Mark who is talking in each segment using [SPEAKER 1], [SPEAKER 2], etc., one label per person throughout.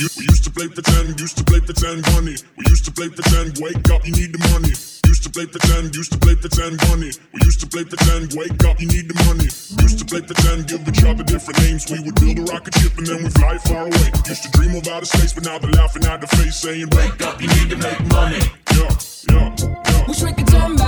[SPEAKER 1] We used to play pretend, used to play pretend money. We used to play pretend, wake up, you need the money. Used to play pretend, used to play pretend money. We used to play pretend, wake up, you need the money. Used to play pretend, give each other different names. We would build a rocket ship and then we fly far away. Used to dream of outer space, but now they're laughing at the face, saying, Wake up, you need
[SPEAKER 2] to make money.
[SPEAKER 1] Yeah, yeah, yeah.
[SPEAKER 2] We could turn back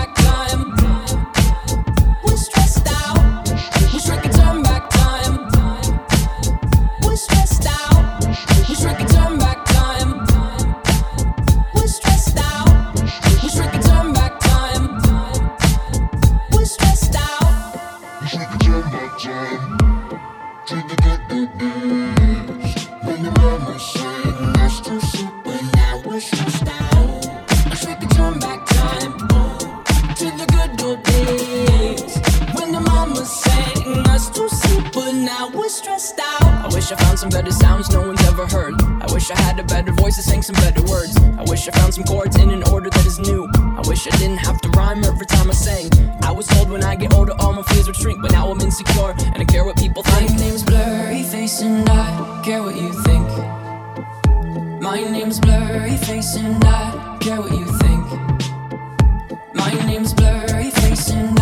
[SPEAKER 2] insecure and I care what people think. My name's Blurryface and I care what you think. My name's Blurryface and I care what you think. My name's Blurryface and I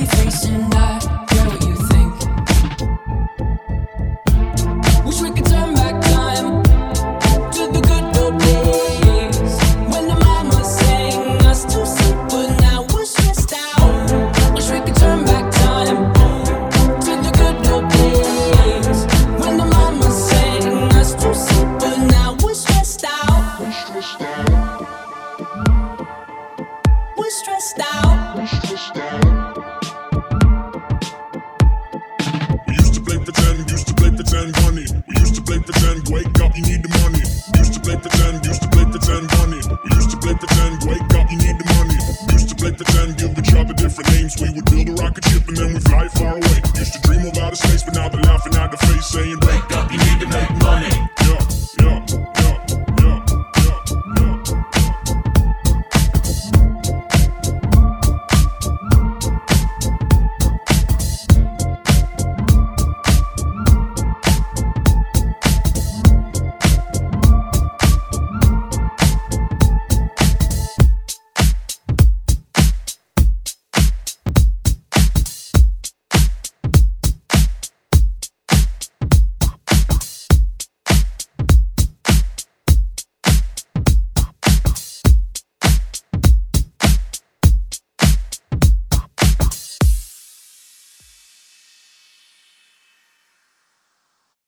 [SPEAKER 2] Face and I care what you think. Wish we could turn back time to the good old days when the mama sang us to sleep, but now we're stressed out. Wish we could turn back time to the good old days when the mama sang us to sleep, but now we're stressed out. We're stressed out.
[SPEAKER 1] used to play pretend, honey. We used to play pretend, wake up, you need the money. Used to play pretend, used to play pretend, honey. We used to play pretend, wake up, you need the money. Used to play pretend, give each other different names. We would build a rocket ship and then we fly far away. Used to dream about outer space, but now they're laughing at the face, saying, Wake up, you need to make money.